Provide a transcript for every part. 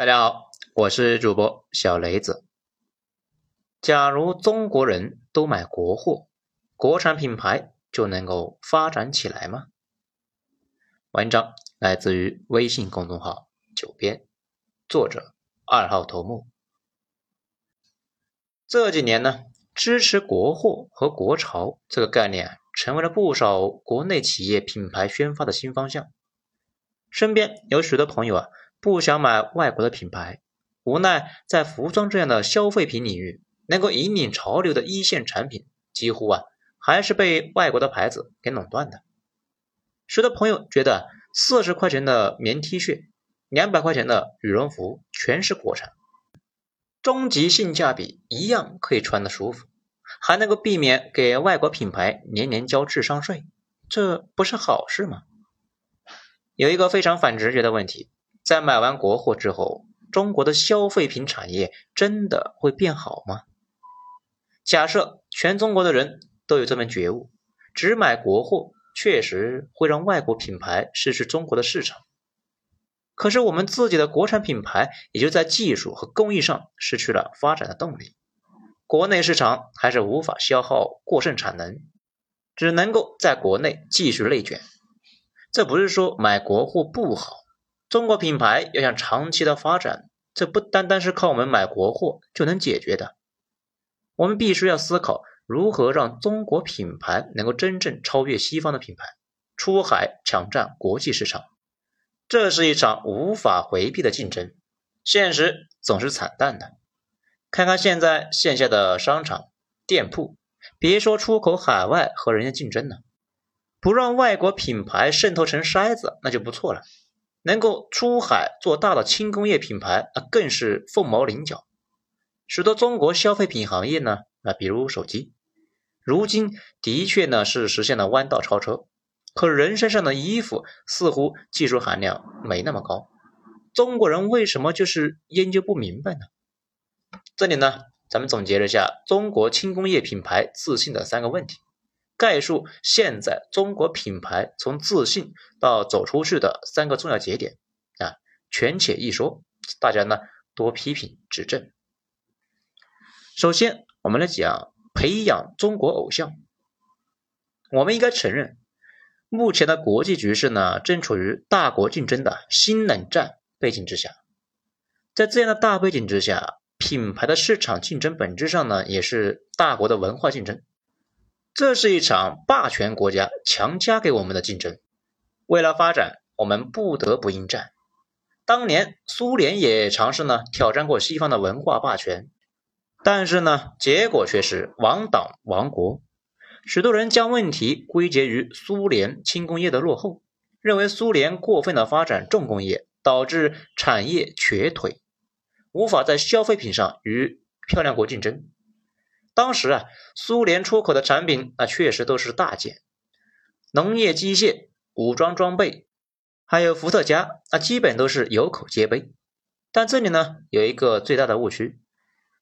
大家好，我是主播小雷子。假如中国人都买国货，国产品牌就能够发展起来吗？文章来自于微信公众号“九编”，作者二号头目。这几年呢，支持国货和国潮这个概念，成为了不少国内企业品牌宣发的新方向。身边有许多朋友啊。不想买外国的品牌，无奈在服装这样的消费品领域，能够引领潮流的一线产品，几乎啊还是被外国的牌子给垄断的。许多朋友觉得四十块钱的棉 T 恤，两百块钱的羽绒服全是国产，终极性价比一样可以穿的舒服，还能够避免给外国品牌年年交智商税，这不是好事吗？有一个非常反直觉的问题。在买完国货之后，中国的消费品产业真的会变好吗？假设全中国的人都有这门觉悟，只买国货确实会让外国品牌失去中国的市场。可是我们自己的国产品牌也就在技术和工艺上失去了发展的动力，国内市场还是无法消耗过剩产能，只能够在国内继续内卷。这不是说买国货不好。中国品牌要想长期的发展，这不单单是靠我们买国货就能解决的。我们必须要思考如何让中国品牌能够真正超越西方的品牌，出海抢占国际市场。这是一场无法回避的竞争，现实总是惨淡的。看看现在线下的商场、店铺，别说出口海外和人家竞争了，不让外国品牌渗透成筛子，那就不错了。能够出海做大的轻工业品牌，啊更是凤毛麟角。许多中国消费品行业呢，啊，比如手机，如今的确呢是实现了弯道超车。可人身上的衣服似乎技术含量没那么高，中国人为什么就是研究不明白呢？这里呢，咱们总结了一下中国轻工业品牌自信的三个问题。概述现在中国品牌从自信到走出去的三个重要节点啊，权且一说，大家呢多批评指正。首先，我们来讲培养中国偶像。我们应该承认，目前的国际局势呢正处于大国竞争的新冷战背景之下，在这样的大背景之下，品牌的市场竞争本质上呢也是大国的文化竞争。这是一场霸权国家强加给我们的竞争。为了发展，我们不得不应战。当年苏联也尝试呢挑战过西方的文化霸权，但是呢结果却是亡党亡国。许多人将问题归结于苏联轻工业的落后，认为苏联过分的发展重工业，导致产业瘸腿，无法在消费品上与漂亮国竞争。当时啊，苏联出口的产品那确实都是大件，农业机械、武装装备，还有伏特加，那基本都是有口皆碑。但这里呢有一个最大的误区：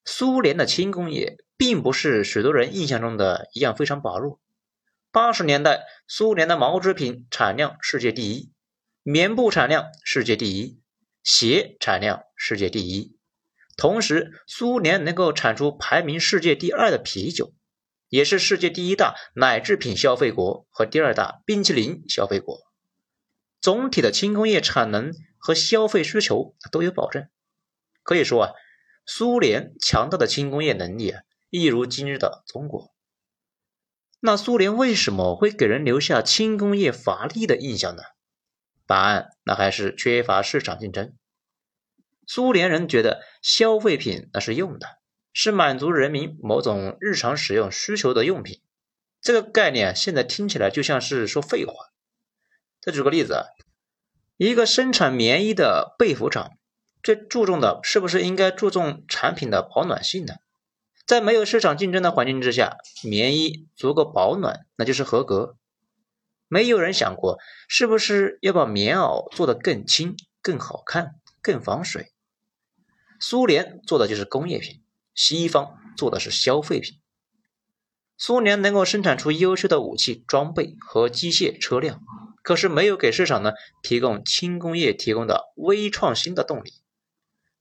苏联的轻工业并不是许多人印象中的一样非常薄弱。八十年代，苏联的毛织品产量世界第一，棉布产量世界第一，鞋产量世界第一。同时，苏联能够产出排名世界第二的啤酒，也是世界第一大奶制品消费国和第二大冰淇淋消费国。总体的轻工业产能和消费需求都有保证。可以说啊，苏联强大的轻工业能力啊，一如今日的中国。那苏联为什么会给人留下轻工业乏力的印象呢？答案那还是缺乏市场竞争。苏联人觉得消费品那是用的，是满足人民某种日常使用需求的用品。这个概念现在听起来就像是说废话。再举个例子啊，一个生产棉衣的被服厂，最注重的是不是应该注重产品的保暖性呢？在没有市场竞争的环境之下，棉衣足够保暖，那就是合格。没有人想过是不是要把棉袄做得更轻、更好看、更防水。苏联做的就是工业品，西方做的是消费品。苏联能够生产出优秀的武器装备和机械车辆，可是没有给市场呢提供轻工业提供的微创新的动力。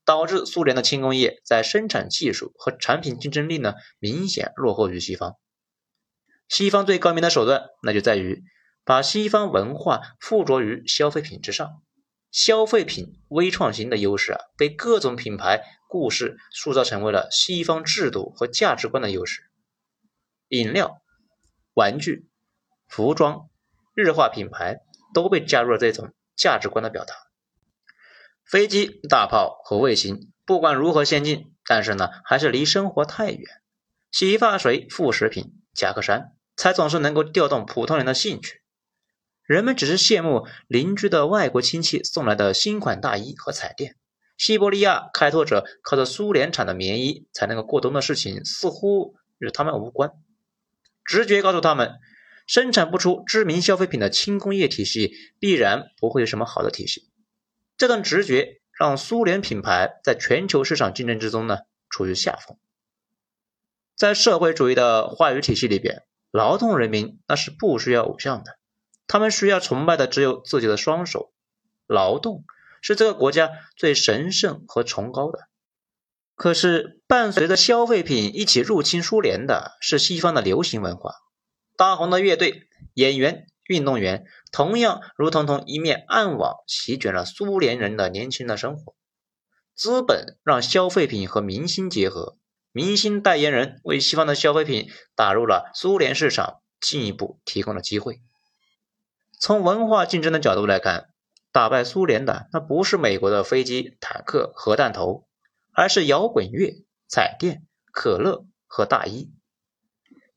导致苏联的轻工业在生产技术和产品竞争力呢明显落后于西方。西方最高明的手段，那就在于把西方文化附着于消费品之上。消费品微创新的优势啊，被各种品牌故事塑造成为了西方制度和价值观的优势。饮料、玩具、服装、日化品牌都被加入了这种价值观的表达。飞机、大炮和卫星，不管如何先进，但是呢，还是离生活太远。洗发水、副食品、夹克衫，才总是能够调动普通人的兴趣。人们只是羡慕邻居的外国亲戚送来的新款大衣和彩电。西伯利亚开拓者靠着苏联产的棉衣才能够过冬的事情，似乎与他们无关。直觉告诉他们，生产不出知名消费品的轻工业体系，必然不会有什么好的体系。这段直觉让苏联品牌在全球市场竞争之中呢处于下风。在社会主义的话语体系里边，劳动人民那是不需要偶像的，他们需要崇拜的只有自己的双手。劳动是这个国家最神圣和崇高的。可是伴随着消费品一起入侵苏联的是西方的流行文化，大红的乐队、演员。运动员同样如同同一面暗网，席卷了苏联人的年轻的生活。资本让消费品和明星结合，明星代言人为西方的消费品打入了苏联市场，进一步提供了机会。从文化竞争的角度来看，打败苏联的那不是美国的飞机、坦克、核弹头，而是摇滚乐、彩电、可乐和大衣。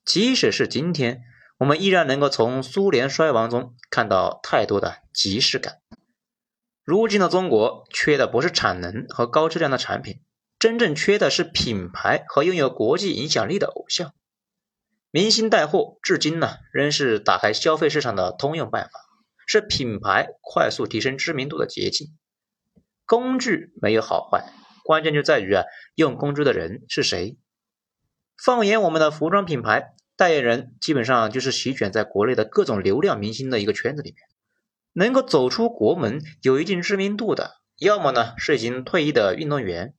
即使是今天。我们依然能够从苏联衰亡中看到太多的即视感。如今的中国缺的不是产能和高质量的产品，真正缺的是品牌和拥有国际影响力的偶像。明星带货至今呢仍是打开消费市场的通用办法，是品牌快速提升知名度的捷径。工具没有好坏，关键就在于啊用工具的人是谁。放眼我们的服装品牌。代言人基本上就是席卷在国内的各种流量明星的一个圈子里面，能够走出国门、有一定知名度的，要么呢是已经退役的运动员，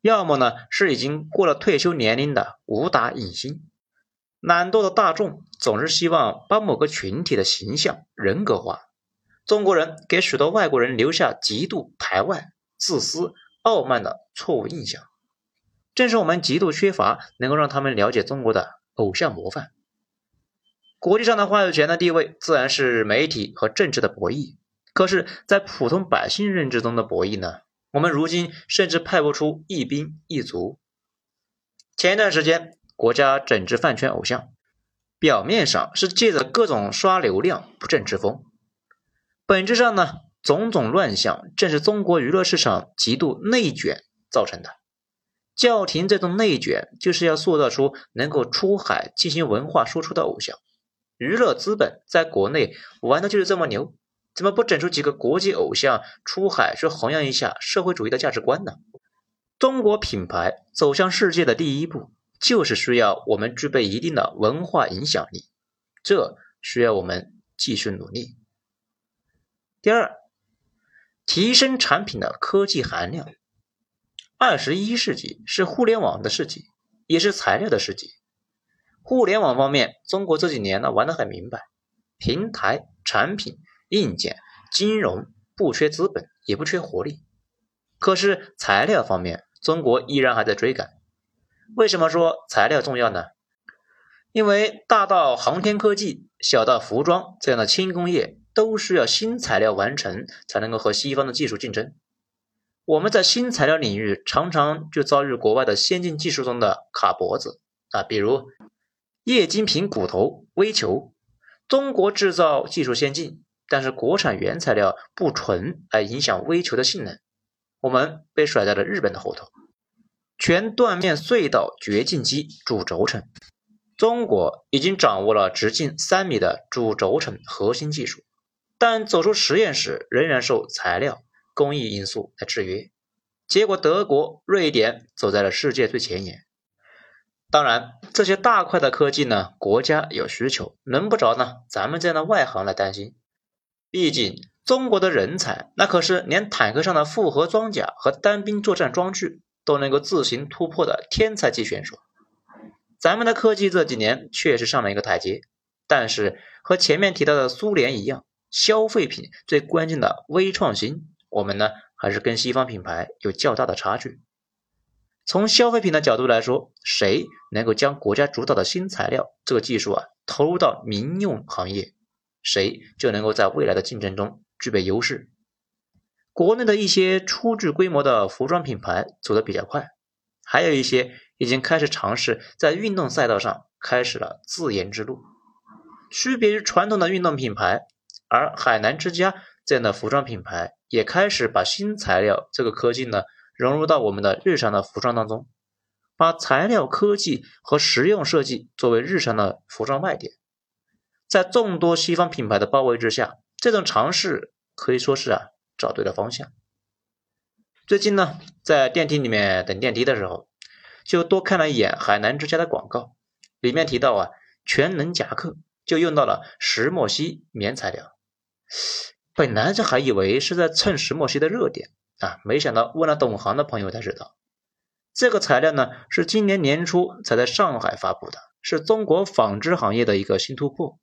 要么呢是已经过了退休年龄的武打影星。懒惰的大众总是希望把某个群体的形象人格化。中国人给许多外国人留下极度排外、自私、傲慢的错误印象，正是我们极度缺乏能够让他们了解中国的。偶像模范，国际上的话语权的地位自然是媒体和政治的博弈。可是，在普通百姓认知中的博弈呢？我们如今甚至派不出一兵一卒。前一段时间，国家整治饭圈偶像，表面上是借着各种刷流量不正之风，本质上呢，种种乱象正是中国娱乐市场极度内卷造成的。叫停这种内卷，就是要塑造出能够出海进行文化输出的偶像。娱乐资本在国内玩的就是这么牛，怎么不整出几个国际偶像出海去弘扬一下社会主义的价值观呢？中国品牌走向世界的第一步，就是需要我们具备一定的文化影响力，这需要我们继续努力。第二，提升产品的科技含量。二十一世纪是互联网的世纪，也是材料的世纪。互联网方面，中国这几年呢玩得很明白，平台、产品、硬件、金融不缺资本，也不缺活力。可是材料方面，中国依然还在追赶。为什么说材料重要呢？因为大到航天科技，小到服装这样的轻工业，都需要新材料完成，才能够和西方的技术竞争。我们在新材料领域常常就遭遇国外的先进技术中的卡脖子啊，比如液晶屏骨头微球，中国制造技术先进，但是国产原材料不纯，而影响微球的性能，我们被甩在了日本的后头。全断面隧道掘进机主轴承，中国已经掌握了直径三米的主轴承核心技术，但走出实验室仍然受材料。工艺因素来制约，结果德国、瑞典走在了世界最前沿。当然，这些大块的科技呢，国家有需求，轮不着呢咱们这样的外行来担心。毕竟，中国的人才，那可是连坦克上的复合装甲和单兵作战装具都能够自行突破的天才级选手。咱们的科技这几年确实上了一个台阶，但是和前面提到的苏联一样，消费品最关键的微创新，我们呢还是跟西方品牌有较大的差距。从消费品的角度来说，谁能够将国家主导的新材料这个技术啊投入到民用行业，谁就能够在未来的竞争中。具备优势。国内的一些初具规模的服装品牌走得比较快，还有一些已经开始尝试在运动赛道上开始了自研之路。区别于传统的运动品牌，而海南之家这样的服装品牌也开始把新材料这个科技呢融入到我们的日常的服装当中，把材料科技和实用设计作为日常的服装卖点。在众多西方品牌的包围之下。这种尝试可以说是啊找对了方向。最近呢，在电梯里面等电梯的时候，就多看了一眼海南之家的广告，里面提到啊全能夹克就用到了石墨烯棉材料。本来这还以为是在蹭石墨烯的热点啊，没想到问了懂行的朋友才知道，这个材料呢是今年年初才在上海发布的，是中国纺织行业的一个新突破。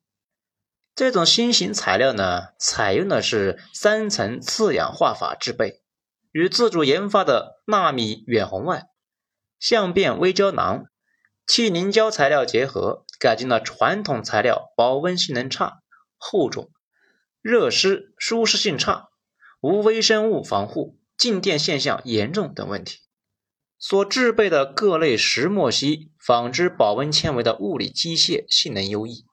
这种新型材料呢，采用的是三层次氧化法制备，与自主研发的纳米远红外、相变微胶囊、气凝胶材料结合，改进了传统材料保温性能差、厚重、热湿舒适性差、无微生物防护、静电现象严重等问题。所制备的各类石墨烯纺织保温纤维的物理机械性能优异。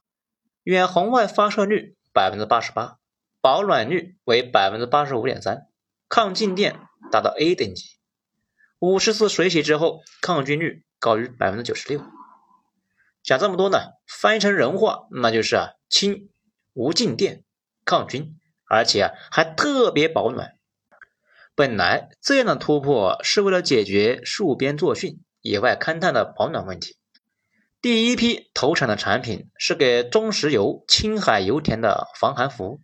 远红外发射率百分之八十八，保暖率为百分之八十五点三，抗静电达到 A 等级。五十次水洗之后，抗菌率高于百分之九十六。讲这么多呢，翻译成人话，那就是啊，轻、无静电、抗菌，而且啊还特别保暖。本来这样的突破是为了解决戍边作训、野外勘探的保暖问题。第一批投产的产品是给中石油青海油田的防寒服，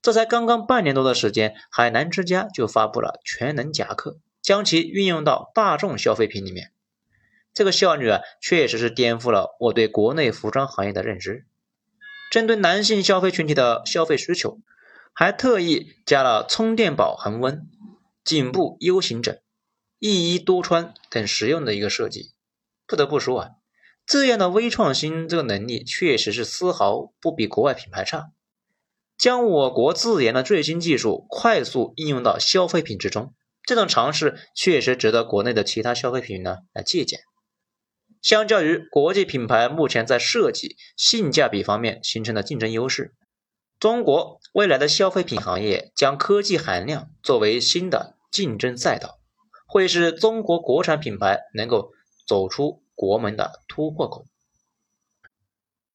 这才刚刚半年多的时间，海南之家就发布了全能夹克，将其运用到大众消费品里面。这个效率啊，确实是颠覆了我对国内服装行业的认知。针对男性消费群体的消费需求，还特意加了充电宝恒温、颈部 U 型枕、一衣多穿等实用的一个设计。不得不说啊。这样的微创新，这个能力确实是丝毫不比国外品牌差。将我国自研的最新技术快速应用到消费品之中，这种尝试确实值得国内的其他消费品呢来借鉴。相较于国际品牌目前在设计、性价比方面形成的竞争优势，中国未来的消费品行业将科技含量作为新的竞争赛道，会是中国国产品牌能够走出。国门的突破口。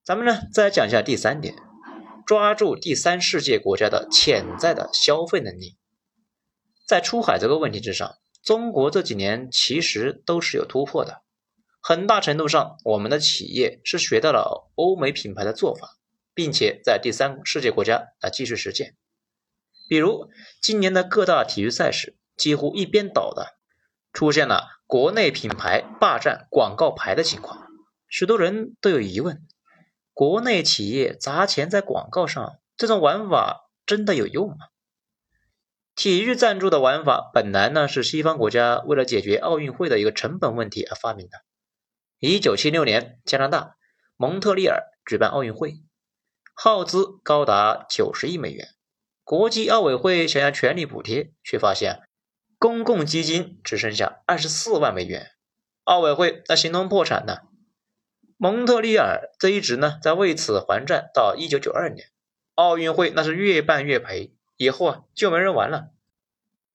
咱们呢，再来讲一下第三点，抓住第三世界国家的潜在的消费能力。在出海这个问题之上，中国这几年其实都是有突破的。很大程度上，我们的企业是学到了欧美品牌的做法，并且在第三世界国家来继续实践。比如今年的各大体育赛事，几乎一边倒的出现了。国内品牌霸占广告牌的情况，许多人都有疑问：国内企业砸钱在广告上，这种玩法真的有用吗？体育赞助的玩法本来呢是西方国家为了解决奥运会的一个成本问题而发明的。一九七六年，加拿大蒙特利尔举办奥运会，耗资高达九十亿美元，国际奥委会想要全力补贴，却发现。公共基金只剩下二十四万美元，奥委会那形同破产呢。蒙特利尔这一直呢在为此还债到一九九二年，奥运会那是越办越赔，以后啊就没人玩了。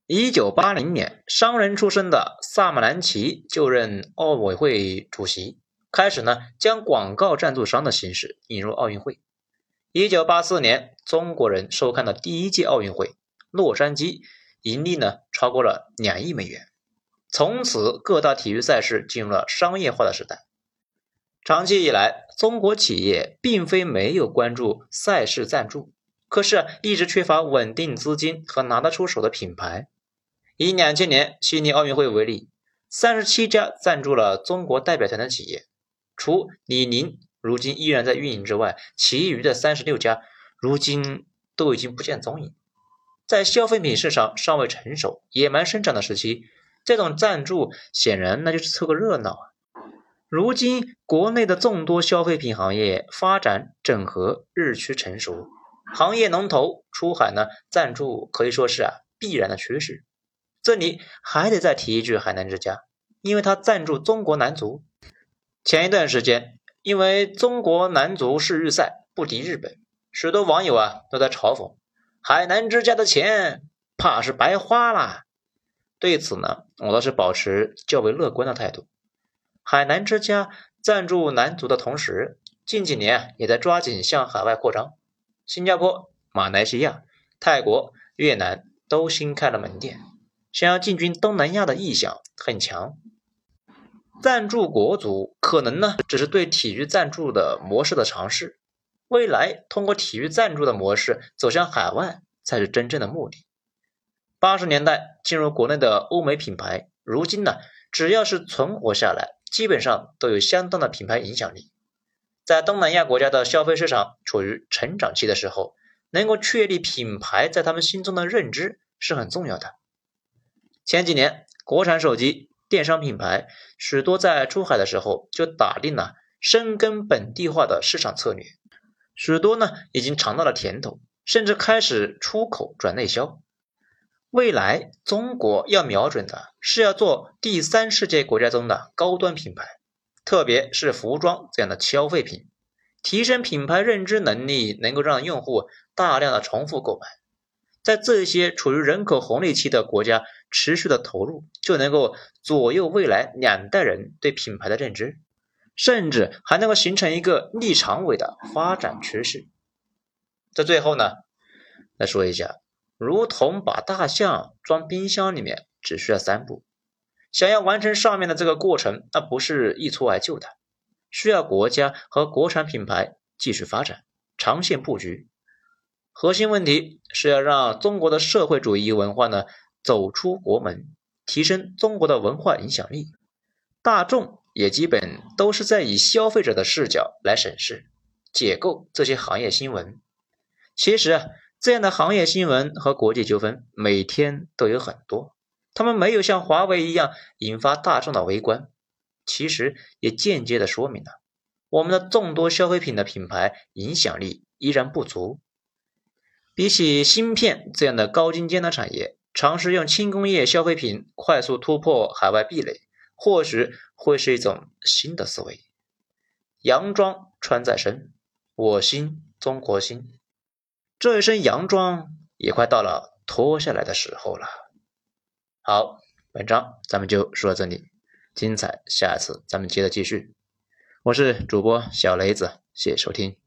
一九八零年，商人出身的萨马兰奇就任奥委会主席，开始呢将广告赞助商的形式引入奥运会。一九八四年，中国人收看的第一届奥运会，洛杉矶。盈利呢超过了两亿美元，从此各大体育赛事进入了商业化的时代。长期以来，中国企业并非没有关注赛事赞助，可是一直缺乏稳定资金和拿得出手的品牌。以两千年悉尼奥运会为例，三十七家赞助了中国代表团的企业，除李宁如今依然在运营之外，其余的三十六家如今都已经不见踪影。在消费品市场尚未成熟、野蛮生长的时期，这种赞助显然那就是凑个热闹啊。如今，国内的众多消费品行业发展整合日趋成熟，行业龙头出海呢，赞助可以说是啊必然的趋势。这里还得再提一句海南之家，因为它赞助中国男足。前一段时间，因为中国男足世预赛不敌日本，许多网友啊都在嘲讽。海南之家的钱怕是白花了。对此呢，我倒是保持较为乐观的态度。海南之家赞助男足的同时，近几年也在抓紧向海外扩张。新加坡、马来西亚、泰国、越南都新开了门店，想要进军东南亚的意向很强。赞助国足可能呢，只是对体育赞助的模式的尝试。未来通过体育赞助的模式走向海外才是真正的目的。八十年代进入国内的欧美品牌，如今呢，只要是存活下来，基本上都有相当的品牌影响力。在东南亚国家的消费市场处于成长期的时候，能够确立品牌在他们心中的认知是很重要的。前几年，国产手机电商品牌许多在出海的时候就打定了深耕本地化的市场策略。许多呢已经尝到了甜头，甚至开始出口转内销。未来中国要瞄准的是要做第三世界国家中的高端品牌，特别是服装这样的消费品，提升品牌认知能力，能够让用户大量的重复购买。在这些处于人口红利期的国家，持续的投入就能够左右未来两代人对品牌的认知。甚至还能够形成一个逆长尾的发展趋势。在最后呢，来说一下，如同把大象装冰箱里面，只需要三步。想要完成上面的这个过程，那不是一蹴而就的，需要国家和国产品牌继续发展，长线布局。核心问题是要让中国的社会主义文化呢走出国门，提升中国的文化影响力，大众。也基本都是在以消费者的视角来审视、解构这些行业新闻。其实啊，这样的行业新闻和国际纠纷每天都有很多，他们没有像华为一样引发大众的围观。其实也间接的说明了我们的众多消费品的品牌影响力依然不足。比起芯片这样的高精尖的产业，尝试用轻工业消费品快速突破海外壁垒。或许会是一种新的思维。洋装穿在身，我心中国心。这一身洋装也快到了脱下来的时候了。好，本章咱们就说到这里，精彩下次咱们接着继续。我是主播小雷子，谢谢收听。